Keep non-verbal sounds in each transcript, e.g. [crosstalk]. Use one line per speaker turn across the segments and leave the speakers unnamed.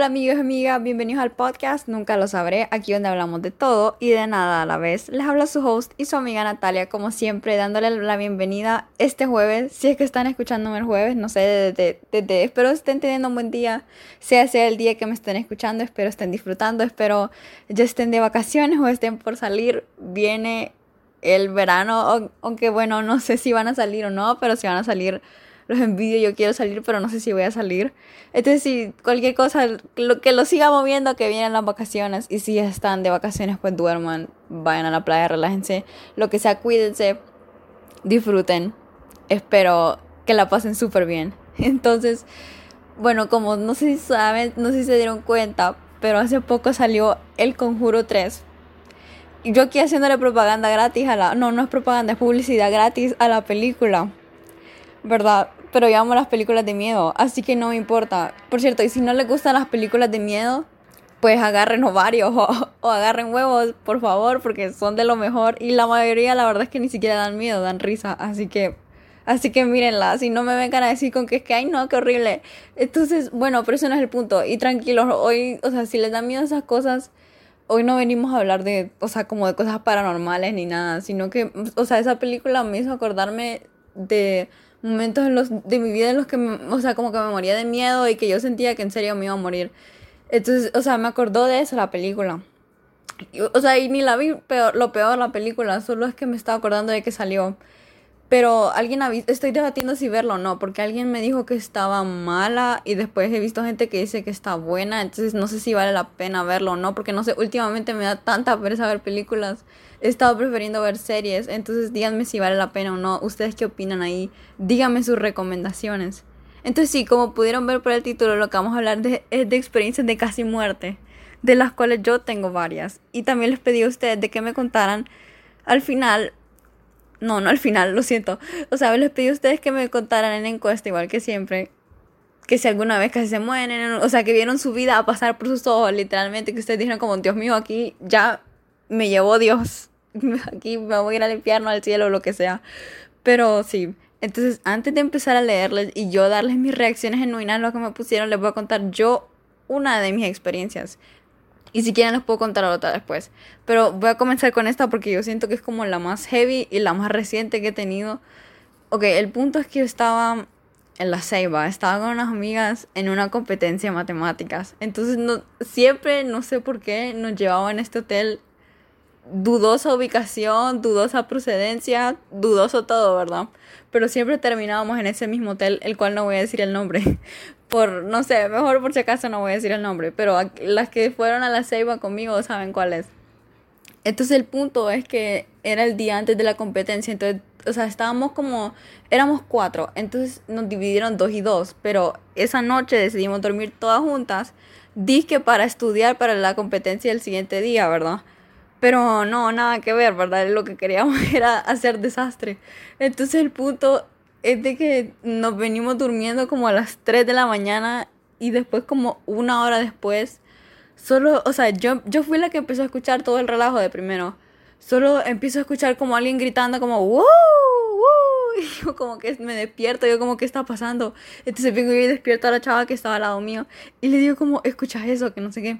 Hola amigos y amigas, bienvenidos al podcast Nunca lo sabré, aquí donde hablamos de todo y de nada a la vez. Les habla su host y su amiga Natalia, como siempre, dándole la bienvenida este jueves. Si es que están escuchándome el jueves, no sé, desde, espero estén teniendo un buen día, sea sea el día que me estén escuchando, espero estén disfrutando, espero ya estén de vacaciones o estén por salir. Viene el verano, aunque bueno, no sé si van a salir o no, pero si van a salir los envidio, yo quiero salir, pero no sé si voy a salir. Entonces, si cualquier cosa, lo, que lo siga moviendo, que vienen las vacaciones. Y si están de vacaciones, pues duerman, vayan a la playa, relájense, lo que sea, cuídense, disfruten. Espero que la pasen súper bien. [laughs] Entonces, bueno, como no sé si saben, no sé si se dieron cuenta, pero hace poco salió El Conjuro 3. Y yo aquí haciéndole propaganda gratis a la... No, no es propaganda, es publicidad gratis a la película. ¿Verdad? Pero yo amo las películas de miedo, así que no me importa. Por cierto, y si no les gustan las películas de miedo, pues agarren ovarios [laughs] o, agarren huevos, por favor, porque son de lo mejor. Y la mayoría, la verdad es que ni siquiera dan miedo, dan risa. Así que, así que mírenla. Si no me vengan a decir con que es que, ay, no, qué horrible. Entonces, bueno, pero eso no es el punto. Y tranquilos, hoy, o sea, si les dan miedo esas cosas, hoy no venimos a hablar de, o sea, como de cosas paranormales ni nada, sino que, o sea, esa película me hizo acordarme de momentos en los, de mi vida en los que, o sea, como que me moría de miedo y que yo sentía que en serio me iba a morir. Entonces, o sea, me acordó de eso la película. o sea, y ni la vi peor, lo peor la película, solo es que me estaba acordando de que salió. Pero alguien ha visto, estoy debatiendo si verlo o no, porque alguien me dijo que estaba mala y después he visto gente que dice que está buena, entonces no sé si vale la pena verlo o no, porque no sé, últimamente me da tanta pereza ver películas, he estado prefiriendo ver series, entonces díganme si vale la pena o no, ustedes qué opinan ahí, díganme sus recomendaciones. Entonces sí, como pudieron ver por el título, lo que vamos a hablar de, es de experiencias de casi muerte, de las cuales yo tengo varias, y también les pedí a ustedes de que me contaran al final no, no al final, lo siento. O sea, les pedí a ustedes que me contaran en encuesta, igual que siempre, que si alguna vez casi se mueren, o sea, que vieron su vida a pasar por sus ojos, literalmente, que ustedes dijeron como, Dios mío, aquí ya me llevó Dios, [laughs] aquí me voy a ir al infierno, al cielo, lo que sea. Pero sí, entonces antes de empezar a leerles y yo darles mis reacciones genuinas lo que me pusieron, les voy a contar yo una de mis experiencias. Y si quieren les puedo contar otra después. Pero voy a comenzar con esta porque yo siento que es como la más heavy y la más reciente que he tenido. Ok, el punto es que yo estaba en la Ceiba, estaba con unas amigas en una competencia de matemáticas. Entonces no, siempre, no sé por qué, nos llevaban a este hotel dudosa ubicación, dudosa procedencia, dudoso todo, ¿verdad? Pero siempre terminábamos en ese mismo hotel, el cual no voy a decir el nombre, [laughs] por, no sé, mejor por si acaso no voy a decir el nombre, pero las que fueron a la ceiba conmigo saben cuál es. Entonces el punto es que era el día antes de la competencia, entonces, o sea, estábamos como, éramos cuatro, entonces nos dividieron dos y dos, pero esa noche decidimos dormir todas juntas, que para estudiar para la competencia del siguiente día, ¿verdad? Pero no, nada que ver, ¿verdad? Lo que queríamos [laughs] era hacer desastre. Entonces el punto es de que nos venimos durmiendo como a las 3 de la mañana y después como una hora después, solo, o sea, yo, yo fui la que empezó a escuchar todo el relajo de primero. Solo empiezo a escuchar como alguien gritando como. ¡Woo! [laughs] Y yo como que me despierto, yo como ¿qué está pasando? Entonces vengo y despierto a la chava que estaba al lado mío y le digo como, ¿escuchas eso? Que no sé qué.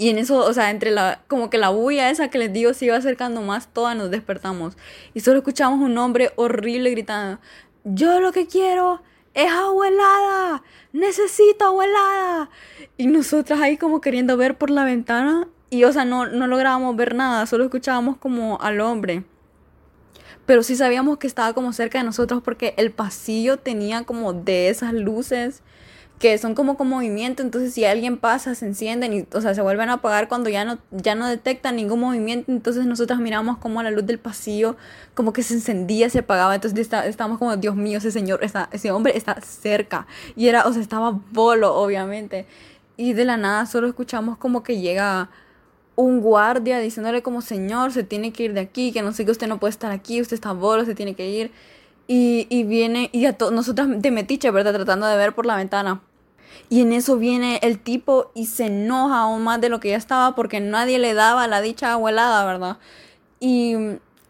Y en eso, o sea, entre la, como que la bulla esa que les digo se iba acercando más, todas nos despertamos. Y solo escuchamos un hombre horrible gritando, yo lo que quiero es agua helada, necesito agua helada. Y nosotras ahí como queriendo ver por la ventana y o sea, no, no lográbamos ver nada, solo escuchábamos como al hombre. Pero sí sabíamos que estaba como cerca de nosotros porque el pasillo tenía como de esas luces que son como con movimiento, entonces si alguien pasa, se encienden y, o sea, se vuelven a apagar cuando ya no, ya no detectan ningún movimiento, entonces nosotros miramos como la luz del pasillo, como que se encendía, se apagaba, entonces estábamos como, Dios mío, ese señor, está, ese hombre está cerca, y era, o sea, estaba bolo, obviamente, y de la nada solo escuchamos como que llega un guardia diciéndole como, señor, se tiene que ir de aquí, que no sé que usted no puede estar aquí, usted está bolo, se tiene que ir, y, y viene, y a todos, nosotros de metiche, ¿verdad? Tratando de ver por la ventana y en eso viene el tipo y se enoja aún más de lo que ya estaba porque nadie le daba la dicha abuelada, ¿verdad? Y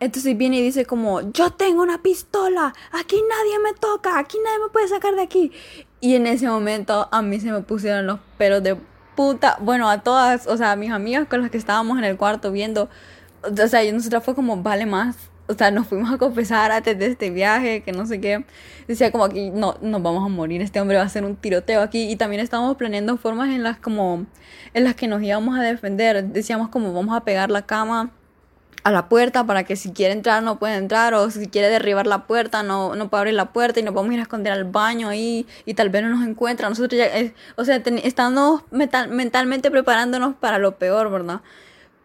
entonces viene y dice como, yo tengo una pistola, aquí nadie me toca, aquí nadie me puede sacar de aquí. Y en ese momento a mí se me pusieron los pelos de puta, bueno, a todas, o sea, a mis amigas con las que estábamos en el cuarto viendo, o sea, y nosotras fue como, vale más, o sea, nos fuimos a confesar antes de este viaje, que no sé qué, decía como aquí, no, nos vamos a morir, este hombre va a hacer un tiroteo aquí, y también estábamos planeando formas en las como, en las que nos íbamos a defender, decíamos como, vamos a pegar la cama, a la puerta para que si quiere entrar no puede entrar o si quiere derribar la puerta no, no puede abrir la puerta y nos vamos a ir a esconder al baño ahí y tal vez no nos encuentra. Nosotros ya, eh, o sea, estamos mentalmente preparándonos para lo peor, ¿verdad?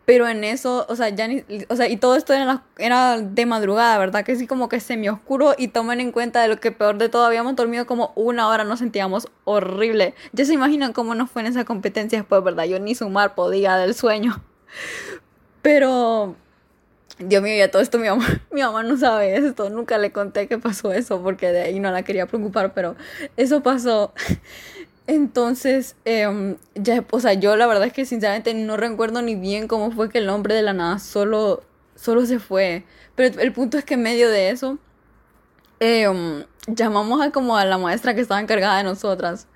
Pero en eso, o sea, ya ni, o sea, y todo esto era, era de madrugada, ¿verdad? Que sí como que semi oscuro y tomen en cuenta de lo que peor de todo, habíamos dormido como una hora, nos sentíamos horrible. Ya se imaginan cómo nos fue en esa competencia después, ¿verdad? Yo ni sumar podía del sueño. Pero Dios mío, ya todo esto mi mamá, [laughs] mi mamá no sabe esto, nunca le conté que pasó eso porque de ahí no la quería preocupar, pero eso pasó. Entonces, eh, ya, o sea, yo la verdad es que sinceramente no recuerdo ni bien cómo fue que el hombre de la nada solo, solo se fue. Pero el punto es que en medio de eso, eh, llamamos a como a la maestra que estaba encargada de nosotras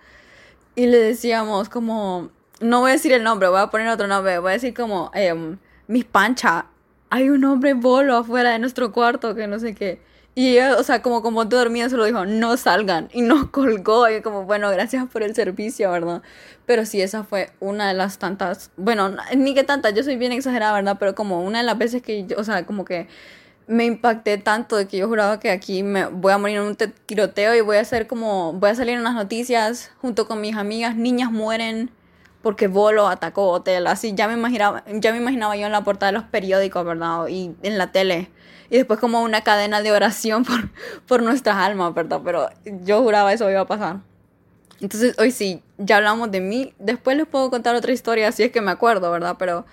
y le decíamos como, no voy a decir el nombre, voy a poner otro nombre, voy a decir como, eh, Miss Pancha hay un hombre bolo afuera de nuestro cuarto que no sé qué. Y ella, o sea, como como te dormía, se lo dijo, no salgan. Y nos [laughs] colgó. Y como, bueno, gracias por el servicio, ¿verdad? Pero sí, esa fue una de las tantas, bueno, ni que tantas, yo soy bien exagerada, ¿verdad? Pero como una de las veces que, o sea, como que me impacté tanto de que yo juraba que aquí me voy a morir en un tiroteo y voy a hacer como, voy a salir en las noticias junto con mis amigas, niñas mueren porque Bolo atacó hotel, así ya me imaginaba, ya me imaginaba yo en la portada de los periódicos, ¿verdad? Y en la tele. Y después como una cadena de oración [laughs] por, por nuestras almas, ¿verdad? Pero yo juraba eso iba a pasar. Entonces hoy sí, ya hablamos de mí. Después les puedo contar otra historia si es que me acuerdo, ¿verdad? Pero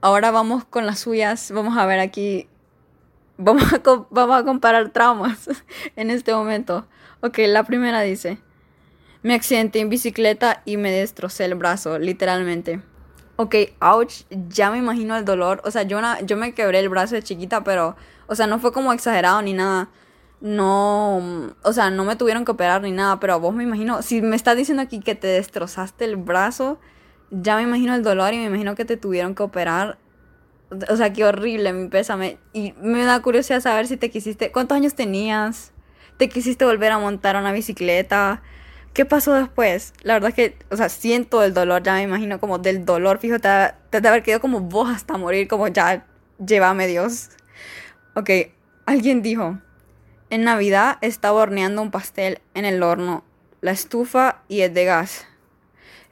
ahora vamos con las suyas. Vamos a ver aquí. Vamos vamos a comparar traumas [laughs] en este momento. Ok, la primera dice. Me accidenté en bicicleta y me destrocé el brazo, literalmente. Ok, ouch, ya me imagino el dolor. O sea, yo, yo me quebré el brazo de chiquita, pero, o sea, no fue como exagerado ni nada. No, o sea, no me tuvieron que operar ni nada, pero vos me imagino, si me estás diciendo aquí que te destrozaste el brazo, ya me imagino el dolor y me imagino que te tuvieron que operar. O sea, qué horrible, mi pésame. Y me da curiosidad saber si te quisiste, ¿cuántos años tenías? ¿Te quisiste volver a montar una bicicleta? ¿Qué pasó después? La verdad es que, o sea, siento el dolor, ya me imagino como del dolor, fíjate, te, te haber quedado como vos hasta morir, como ya, llévame Dios. Ok, alguien dijo, en Navidad estaba horneando un pastel en el horno, la estufa y es de gas.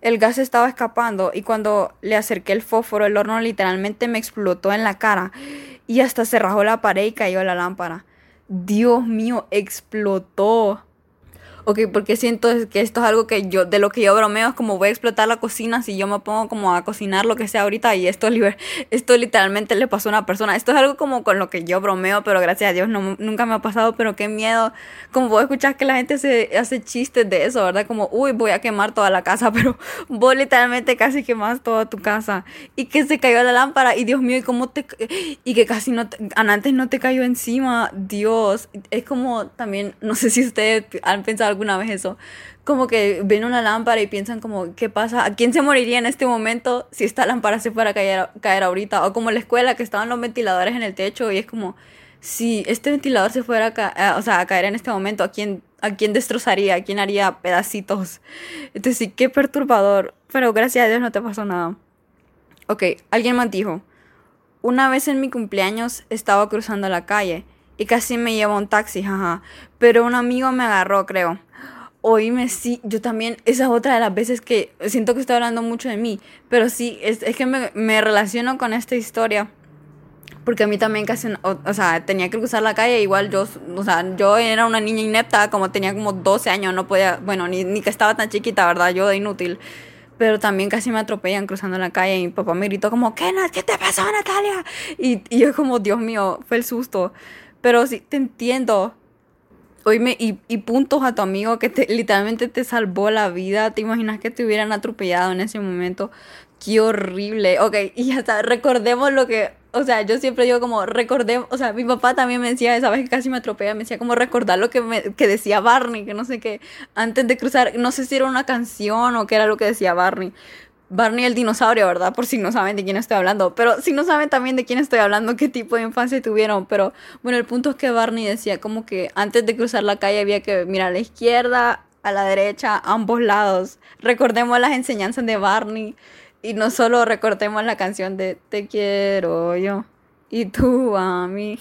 El gas estaba escapando y cuando le acerqué el fósforo, el horno literalmente me explotó en la cara y hasta se rajó la pared y cayó la lámpara. Dios mío, explotó ok, porque siento que esto es algo que yo, de lo que yo bromeo, es como voy a explotar la cocina si yo me pongo como a cocinar lo que sea ahorita y esto, [laughs] esto literalmente le pasó a una persona. Esto es algo como con lo que yo bromeo, pero gracias a Dios no, nunca me ha pasado, pero qué miedo. Como vos escuchar que la gente se hace chistes de eso, ¿verdad? Como, uy, voy a quemar toda la casa, [laughs] pero vos literalmente casi quemas toda tu casa. Y que se cayó la lámpara y Dios mío, y cómo te... Y que casi no antes no te cayó encima, Dios. Es como también, no sé si ustedes han pensado alguna vez eso. Como que ven una lámpara y piensan como, ¿qué pasa? ¿A quién se moriría en este momento si esta lámpara se fuera a caer, caer ahorita? O como la escuela que estaban los ventiladores en el techo y es como, si este ventilador se fuera a, o sea, a caer en este momento, ¿a quién, ¿a quién destrozaría? ¿A quién haría pedacitos? Entonces sí, qué perturbador. Pero gracias a Dios no te pasó nada. Ok, alguien más dijo, una vez en mi cumpleaños estaba cruzando la calle y casi me lleva un taxi, jaja. Pero un amigo me agarró, creo. Oíme, sí, yo también, esa es otra de las veces que siento que estoy hablando mucho de mí, pero sí, es, es que me, me, relaciono con esta historia, porque a mí también casi, o, o, sea, tenía que cruzar la calle, igual yo, o sea, yo era una niña inepta, como tenía como 12 años, no podía, bueno, ni, ni que estaba tan chiquita, ¿verdad? Yo de inútil, pero también casi me atropellan cruzando la calle y mi papá me gritó como, ¿qué, ¿qué te pasó, Natalia? Y, y yo como, Dios mío, fue el susto. Pero sí, te entiendo. Oíme, y, puntos a tu amigo que te, literalmente te salvó la vida. ¿Te imaginas que te hubieran atropellado en ese momento? Qué horrible. Ok, y ya está. Recordemos lo que. O sea, yo siempre digo como recordemos. O sea, mi papá también me decía, esa vez que casi me atropella, me decía como recordar lo que, me, que decía Barney, que no sé qué. Antes de cruzar, no sé si era una canción o qué era lo que decía Barney. Barney el dinosaurio, ¿verdad? Por si no saben de quién estoy hablando. Pero si no saben también de quién estoy hablando, qué tipo de infancia tuvieron. Pero bueno, el punto es que Barney decía como que antes de cruzar la calle había que mirar a la izquierda, a la derecha, a ambos lados. Recordemos las enseñanzas de Barney. Y no solo recordemos la canción de Te quiero yo y tú a mí.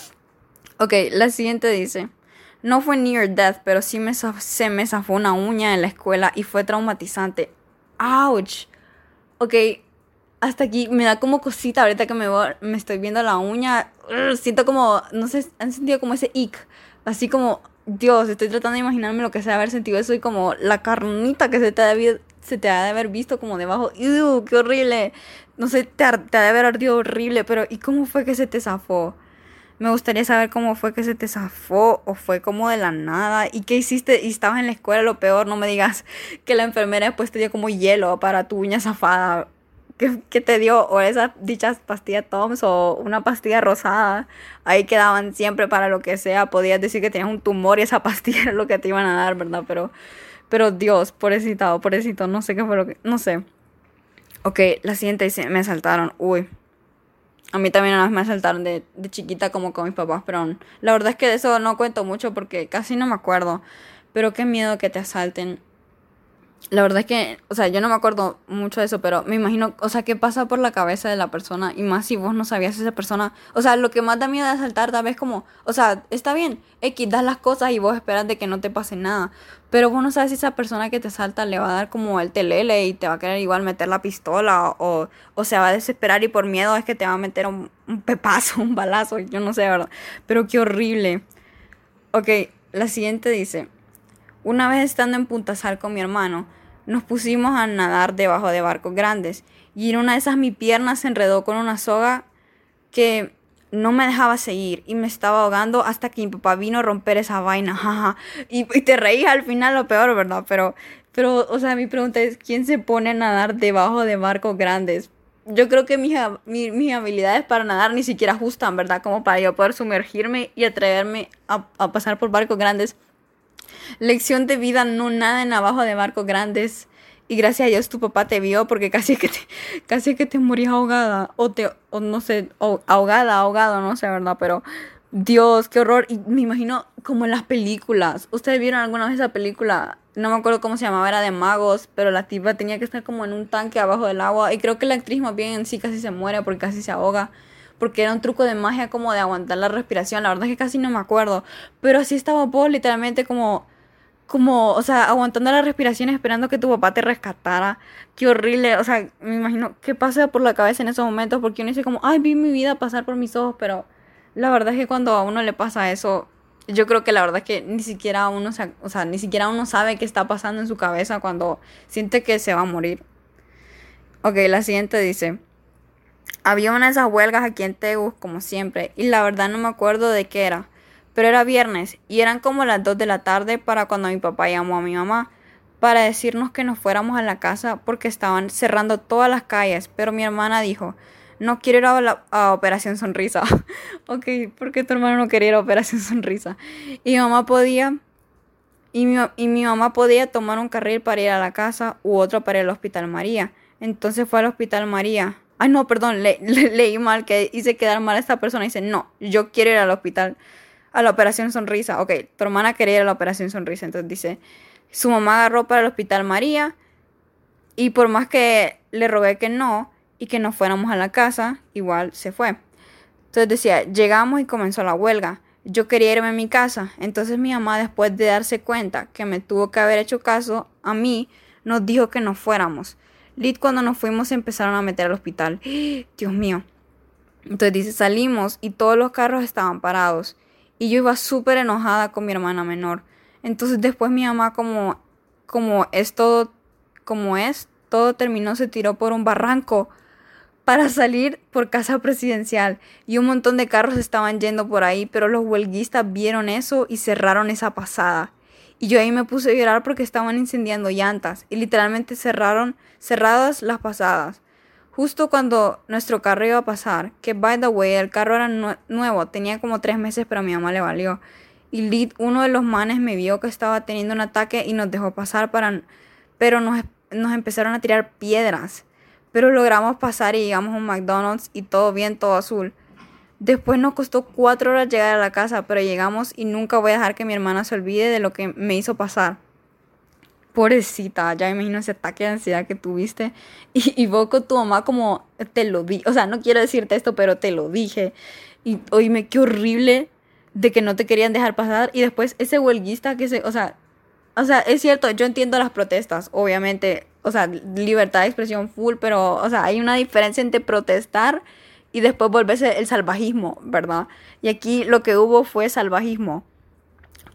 [laughs] ok, la siguiente dice. No fue near death, pero sí me se me zafó una uña en la escuela y fue traumatizante. ¡Ouch! Ok, hasta aquí me da como cosita ahorita que me, me estoy viendo la uña. siento como, no sé, han sentido como ese ick. Así como, Dios, estoy tratando de imaginarme lo que sea haber sentido eso y como la carnita que se te ha de, haber visto como debajo. ¡Qué horrible! No sé, te ha de haber ardido horrible, pero ¿y cómo fue que se te zafó? Me gustaría saber cómo fue que se te zafó o fue como de la nada. ¿Y qué hiciste? Y estabas en la escuela, lo peor, no me digas [laughs] que la enfermera después te dio como hielo para tu uña zafada. ¿Qué, te dio? O esas dichas pastillas Toms o una pastilla rosada. Ahí quedaban siempre para lo que sea. Podías decir que tenías un tumor y esa [laughs] pastilla era lo que te iban a dar, ¿verdad? Pero, pero Dios, pobrecito, pobrecito, no sé qué fue lo que... No sé. Ok, la siguiente me saltaron. Uy, a mí también una me asaltaron de, de chiquita como con mis papás, pero la verdad es que de eso no cuento mucho porque casi no me acuerdo. Pero qué miedo que te asalten la verdad es que, o sea, yo no me acuerdo mucho de eso, pero me imagino, o sea, qué pasa por la cabeza de la persona y más si vos no sabías esa persona, o sea, lo que más da miedo de asaltar tal vez como, o sea, está bien, X, das las cosas y vos esperas de que no te pase nada, pero vos no sabes si esa persona que te asalta le va a dar como el telele y te va a querer igual meter la pistola o, o se va a desesperar y por miedo es que te va a meter un, un pepazo, [laughs] un balazo, yo no sé, ¿verdad? Pero qué horrible. Ok, la siguiente dice, una vez estando en Punta Sal con mi hermano, nos pusimos a nadar debajo de barcos grandes y en una de esas mi pierna se enredó con una soga que no me dejaba seguir y me estaba ahogando hasta que mi papá vino a romper esa vaina. [laughs] Y, te reís al final lo peor, ¿verdad? Pero, pero, o sea, mi pregunta es, ¿quién se pone a nadar debajo de barcos grandes? Yo creo que mis, mis, habilidades para nadar ni siquiera ajustan, ¿verdad? Como para yo poder sumergirme y atreverme a, a pasar por barcos grandes. Lección de vida, no nada en abajo de barcos grandes. Y gracias a Dios tu papá te vio porque [laughs] casi que te, casi que te morías ahogada. O te, o no sé, ahogada, ahogado, no sé, ¿verdad? Pero Dios, qué horror. Y me imagino como en las películas. ¿Ustedes vieron alguna vez esa película? No me acuerdo cómo se llamaba, era de magos, pero la tipa tenía que estar como en un tanque abajo del agua. Y creo que la actriz más bien en sí casi se muere porque casi se ahoga porque era un truco de magia como de aguantar la respiración. La verdad es que casi no me acuerdo. Pero así estaba vos literalmente como, como, o sea, aguantando la respiración esperando que tu papá te rescatara. Qué horrible. O sea, me imagino qué pasa por la cabeza en esos momentos porque uno dice como, ay, vi mi vida pasar por mis ojos, pero la verdad es que cuando a uno le pasa eso, yo creo que la verdad es que ni siquiera uno, o sea, ni siquiera uno sabe qué está pasando en su cabeza cuando siente que se va a morir. Ok, la siguiente dice, había una de esas huelgas aquí en Tegus, como siempre, y la verdad no me acuerdo de qué era. Pero era viernes y eran como las 2 de la tarde para cuando mi papá llamó a mi mamá para decirnos que nos fuéramos a la casa porque estaban cerrando todas las calles. Pero mi hermana dijo, no quiero ir a, Operación Sonrisa. [laughs] ok, ¿por qué tu hermano no quería ir a Operación Sonrisa? Y mi mamá podía... Y mi, y mi mamá podía tomar un carril para ir a la casa u otro para al Hospital María. Entonces fue al Hospital María Ay, no, perdón, [laughs] le, leí mal, que hice quedar mal a esta persona. dice, no, yo quiero ir al hospital, a la operación sonrisa. Ok, tu hermana quería ir a la operación sonrisa. Entonces dice, su mamá agarró para el hospital María. Y por más que le rogué que no y que nos fuéramos a la casa, igual se fue. Entonces decía, llegamos y comenzó la huelga. Yo quería irme a mi casa. Entonces mi mamá, después de darse cuenta que me tuvo que haber hecho caso a mí, nos dijo que nos fuéramos. Lid cuando nos fuimos empezaron a meter al hospital. [gasps] Dios mío. Entonces dice, salimos y todos los carros estaban parados. Y yo iba súper enojada con mi hermana menor. Entonces después mi mamá como, como es todo, como es, todo terminó, se tiró por un barranco para salir por casa presidencial. Y un montón de carros estaban yendo por ahí, pero los huelguistas vieron eso y cerraron esa pasada. Y yo ahí me puse a llorar porque estaban incendiando llantas y literalmente cerraron cerradas las pasadas. Justo cuando nuestro carro iba a pasar, que by the way, el carro era nuevo, tenía como tres meses, pero a mi mamá le valió. Y Lid, uno de los manes, me vio que estaba teniendo un ataque y nos dejó pasar para... Pero nos, nos empezaron a tirar piedras. Pero logramos pasar y llegamos a un McDonald's y todo bien, todo azul. Después nos costó cuatro horas llegar a la casa, pero llegamos y nunca voy a dejar que mi hermana se olvide de lo que me hizo pasar. Pobrecita, ya me imagino ese ataque de ansiedad que tuviste. Y, y vos con tu mamá como te lo di. O sea, no quiero decirte esto, pero te lo dije. Y oíme, qué horrible de que no te querían dejar pasar. Y después ese huelguista que se, o sea, o sea, es cierto, yo entiendo las protestas, obviamente, o sea, libertad de expresión full, pero, o sea, hay una diferencia entre protestar y después volverse el salvajismo, ¿verdad? Y aquí lo que hubo fue salvajismo.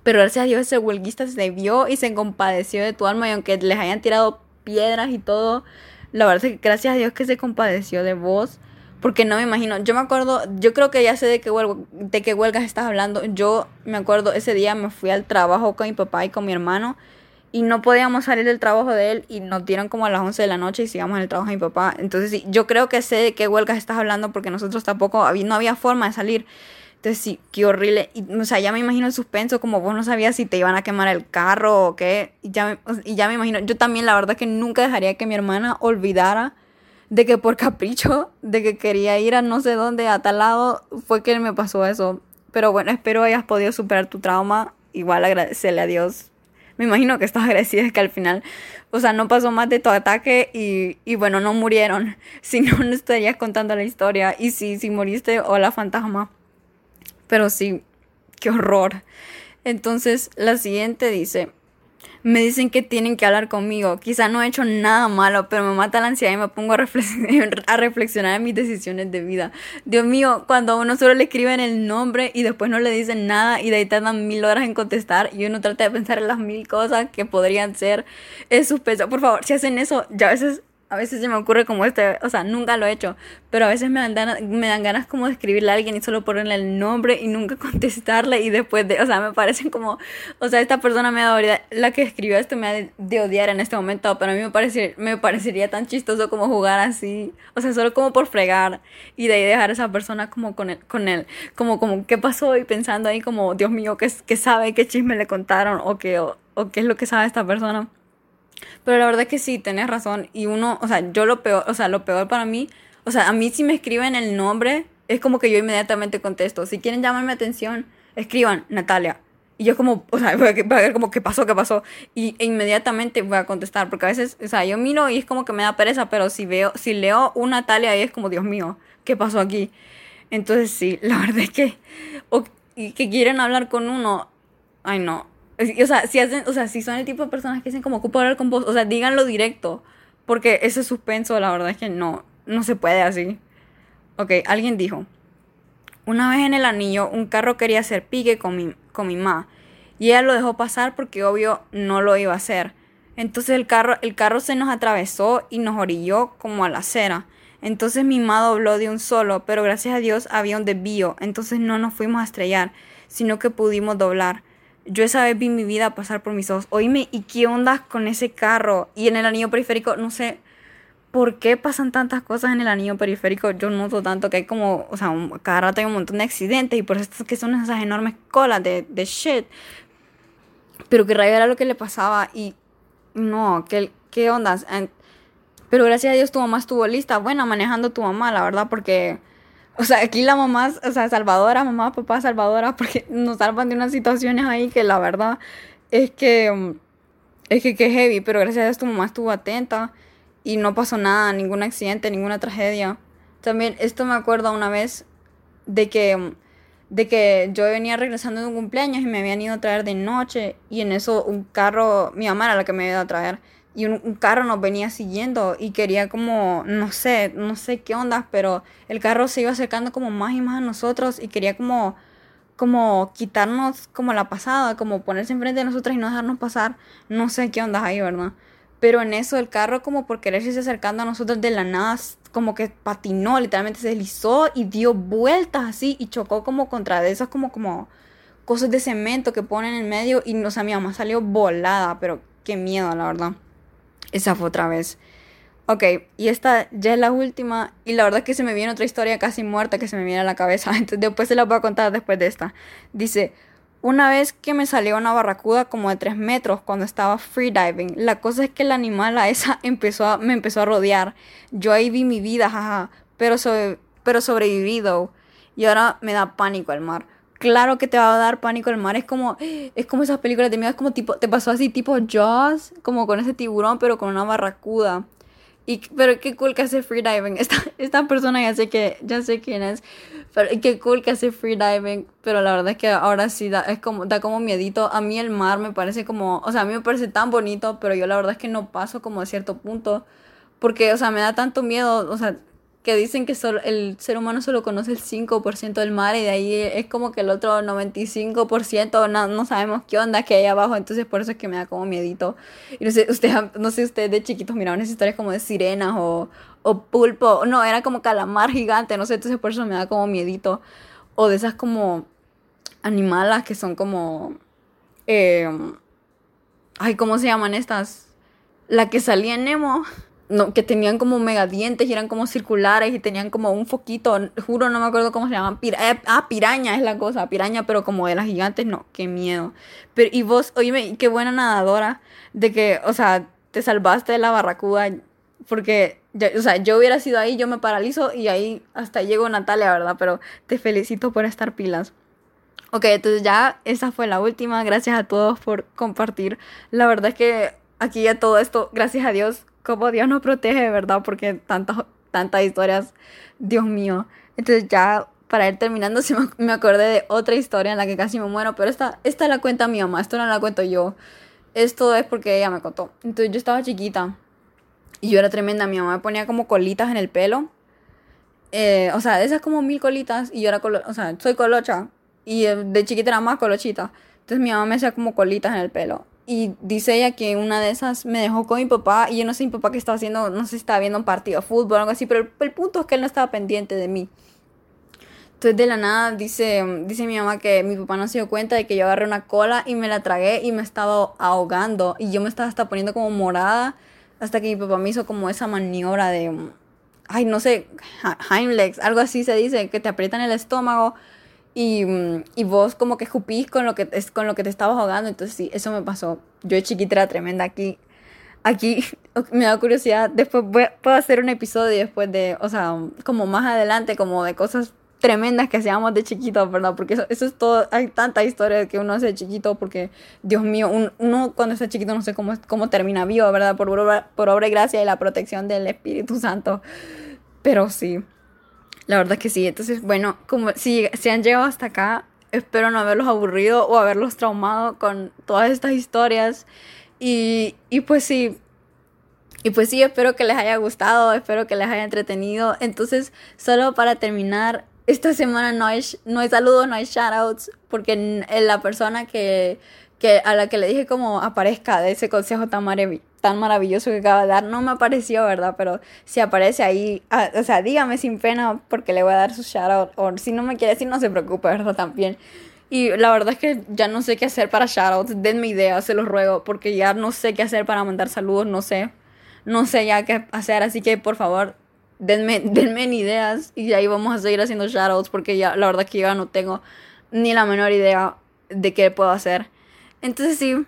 Pero gracias a Dios ese huelguista se vio y se compadeció de tu alma y aunque les hayan tirado piedras y todo, la verdad es que gracias a Dios que se compadeció de vos. Porque no me imagino, yo me acuerdo, yo creo que ya sé de qué, huelga, de qué huelgas estás hablando. Yo me acuerdo, ese día me fui al trabajo con mi papá y con mi hermano y no podíamos salir del trabajo de él y nos dieron como a las 11 de la noche y sigamos en el trabajo de mi papá. Entonces, sí, yo creo que sé de qué huelgas estás hablando porque nosotros tampoco, no había forma de salir. Entonces, sí, qué horrible. Y, o sea, ya me imagino el suspenso, como vos no sabías si te iban a quemar el carro o qué. Y ya, y ya me imagino, yo también la verdad que nunca dejaría que mi hermana olvidara de que por [laughs] capricho, de que quería ir a no sé dónde, a tal lado, fue que me pasó eso. Pero bueno, espero hayas podido superar tu trauma. Igual agradecerle a Dios me imagino que estás agradecida que al final, o sea, no pasó más de tu ataque y, y bueno, no murieron. [laughs] Si no, no estarías contando la historia. Y si, si moriste, hola fantasma. Pero sí, qué horror. Entonces, la siguiente dice, me dicen que tienen que hablar conmigo. Quizá no he hecho nada malo, pero me mata la ansiedad y me pongo [laughs] a, reflexionar, en mis decisiones de vida. Dios mío, cuando a uno solo le escriben el nombre y después no le dicen nada y de ahí tardan mil horas en contestar y uno trata de pensar en las mil cosas que podrían ser, es suspenso. Por favor, si hacen eso, ya a veces a veces se me ocurre como este, o sea, nunca lo he hecho, pero a veces me dan, me dan ganas como de escribirle a alguien y solo ponerle el nombre y nunca [laughs] contestarle y después de, o sea, me parecen como, o sea, esta persona me da la que escribió esto me ha de, odiar en este momento, pero a mí me, parece, me parecería tan chistoso como jugar así, o sea, solo como por fregar y de ahí dejar a esa persona como con él, con él como, como, ¿qué pasó? Y pensando ahí como, Dios mío, ¿qué, qué sabe? ¿Qué chisme le contaron? ¿O qué, o, o qué es lo que sabe esta persona? Pero la verdad es que sí, tenés razón. Y uno, o sea, yo lo peor, o sea, lo peor para mí, o sea, a mí si me escriben el nombre, es como que yo inmediatamente contesto. Si quieren llamarme atención, escriban Natalia. Y yo como, o sea, [laughs] voy a ver como qué pasó, qué pasó. Y e inmediatamente voy a contestar. Porque a veces, o sea, yo miro y es como que me da pereza, pero si veo, si leo una Natalia ahí es como, Dios mío, ¿qué pasó aquí? Entonces sí, [laughs] la verdad es que, o, que quieren hablar con uno, ay no, o sea, si hacen, o sea, si son el tipo de personas que dicen como ocupo hablar con vos, o sea, díganlo directo. Porque ese suspenso, la verdad es que no, no se puede así. Ok, alguien dijo. Una vez en el anillo, un carro quería hacer pique con mi, con mi ma. Y ella lo dejó pasar porque obvio no lo iba a hacer. Entonces el carro, el carro se nos atravesó y nos orilló como a la acera. Entonces mi ma dobló de un solo, pero gracias a Dios había un desvío. Entonces no nos fuimos a estrellar, sino que pudimos doblar. Yo esa vez vi mi vida pasar por mis ojos. Oíme, ¿y qué onda con ese carro? Y en el anillo periférico, no sé por qué pasan tantas cosas en el anillo periférico. Yo noto tanto que hay como, o sea, cada rato hay un montón de accidentes y por eso es que son esas enormes colas de, shit. Pero que rayo era lo que le pasaba y no, ¿qué, qué onda? Pero gracias a Dios tu mamá estuvo lista, buena manejando tu mamá, la verdad, porque o sea, aquí la mamá, o sea, salvadora, mamá, papá, salvadora, porque nos salvan de unas situaciones ahí que la verdad es que es que, que heavy, pero gracias a Dios tu mamá estuvo atenta y no pasó nada, ningún accidente, ninguna tragedia. También esto me acuerdo una vez de que de que yo venía regresando de un cumpleaños y me habían ido a traer de noche y en eso un carro, mi mamá era la que me iba a traer y un, carro nos venía siguiendo y quería como, no sé, no sé qué onda, pero el carro se iba acercando como más y más a nosotros y quería como, como quitarnos como la pasada, como ponerse enfrente de nosotros y no dejarnos pasar, no sé qué onda ahí, ¿verdad? Pero en eso el carro como por quererse acercando a nosotros de la nada, como que patinó, literalmente se deslizó y dio vueltas así y chocó como contra de esas como, como cosas de cemento que ponen en medio y, o sea, mi mamá salió volada, pero qué miedo, la verdad. Esa fue otra vez. Ok, y esta ya es la última. Y la verdad es que se me viene otra historia casi muerta que se me viene a la cabeza. [laughs] Entonces después se la voy a contar después de esta. Dice, una vez que me salió una barracuda como de 3 metros cuando estaba freediving. La cosa es que el animal a esa [laughs] empezó a, me empezó a rodear. Yo ahí vi mi vida, jaja, pero, pero sobrevivido. Y ahora me da pánico el mar. Claro que te va a dar pánico el mar. Es como, es como esas películas de miedo. Es como tipo, te pasó así tipo Jaws, como con ese tiburón, pero con una barracuda. Y, pero qué cool que hace freediving. [laughs] Esta, esta persona ya sé que ya sé quién es. Pero qué cool que hace freediving. Pero la verdad es que ahora sí da, es como, da como miedito. A mí el mar me parece como. O sea, a mí me parece tan bonito. Pero yo la verdad es que no paso como a cierto punto. Porque, o sea, me da tanto miedo. O sea, que dicen que solo, el ser humano solo conoce el 5% del mar y de ahí es como que el otro 95% no, no sabemos qué onda que hay abajo, entonces por eso es que me da como miedito. Y no sé, usted, [laughs] no sé ustedes de chiquitos miraban esas historias como de sirenas o, o pulpo, no, era como calamar gigante, no sé, entonces por eso me da como miedito. O de esas como animalas que son como... Eh, ay, ¿cómo se llaman estas? La que salía en Nemo no, que tenían como mega dientes y eran como circulares y tenían como un foquito, juro no me acuerdo cómo se llaman, eh, ah, piraña es la cosa, piraña, pero como de las gigantes, no, qué miedo. Pero, y vos, oíme, qué buena nadadora de que, o sea, te salvaste de la barracuda, porque, o sea, yo hubiera sido ahí, yo me paralizo y ahí hasta llego Natalia, ¿verdad? Pero te felicito por estar pilas. Ok, entonces ya esa fue la última. Gracias a todos por compartir. La verdad es que aquí ya todo esto, gracias a Dios, como Dios nos protege, ¿verdad? Porque tantas, tantas historias, Dios mío. Entonces ya para ir terminando, [laughs] sí me acordé de otra historia en la que casi me muero, pero esta, esta la cuenta mi mamá, esto no la cuento yo. Esto es porque ella me contó. Entonces yo estaba chiquita y yo era tremenda. Mi mamá me ponía como colitas en el pelo. Eh, o sea, esas como mil colitas y yo era, colo o sea, soy colocha y eh, de chiquita era más colochita. Entonces mi mamá me hacía como colitas en el pelo. Y dice ella que una de esas me dejó con mi papá y yo no sé mi papá qué estaba haciendo, no sé si estaba viendo un partido de fútbol o algo así, pero el, punto es que él no estaba pendiente de mí. Entonces de la nada dice, dice mi mamá que mi papá no se dio cuenta de que yo agarré una cola y me la tragué y me estaba ahogando y yo me estaba hasta poniendo como morada hasta que mi papá me hizo como esa maniobra de, ay no sé, Heimlex, algo así se dice, que te aprietan el estómago y, mm, y, vos como que escupís con lo que, es, con lo que te estabas ahogando. Entonces sí, eso me pasó. Yo de chiquita era tremenda aquí. Aquí [laughs] me da curiosidad. Después puedo hacer un episodio después de, o sea, como más adelante, como de cosas tremendas que hacíamos de chiquito, ¿verdad? Porque eso, eso es todo, hay tanta historia que uno hace de chiquito, porque, Dios mío, uno cuando está chiquito no sé cómo, cómo termina vivo, ¿verdad? Por por obra y gracia y la protección del Espíritu Santo. Pero sí. La verdad que sí. Entonces, bueno, como si, si han llegado hasta acá, espero no haberlos aburrido o haberlos traumado con todas estas historias. Y, y pues sí. Y pues sí, espero que les haya gustado, espero que les haya entretenido. Entonces, solo para terminar, esta semana no hay, no hay saludos, no hay shoutouts, porque la persona que, que a la que le dije como aparezca de ese consejo tan tan maravilloso que acaba de dar. No me apareció, ¿verdad? Pero si aparece ahí, ah, o sea, dígame sin pena porque le voy a dar su shoutout. O si no me quiere decir, no se preocupe, ¿verdad? También. Y la verdad es que ya no sé qué hacer para shoutouts. Denme ideas, se los ruego, porque ya no sé qué hacer para mandar saludos, no sé. No sé ya qué hacer, así que por favor, denme, [laughs] denme ideas y ahí vamos a seguir haciendo shoutouts porque ya la verdad es que ya no tengo ni la menor idea de qué puedo hacer. Entonces sí,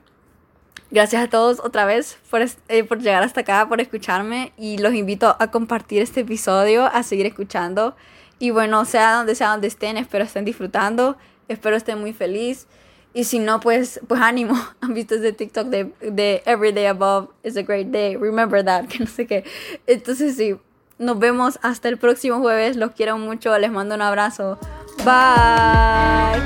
Gracias a todos otra vez por, eh, por llegar hasta acá, por escucharme y los invito a compartir este episodio, a seguir escuchando. Y bueno, sea donde sea donde estén, espero estén disfrutando, espero estén muy feliz. Y si no, pues, pues ánimo. [laughs] Han visto ese TikTok de, de Every Day Above is a Great Day. Remember that, [laughs] que no sé qué. Entonces sí, nos vemos hasta el próximo jueves. Los quiero mucho, les mando un abrazo. Bye.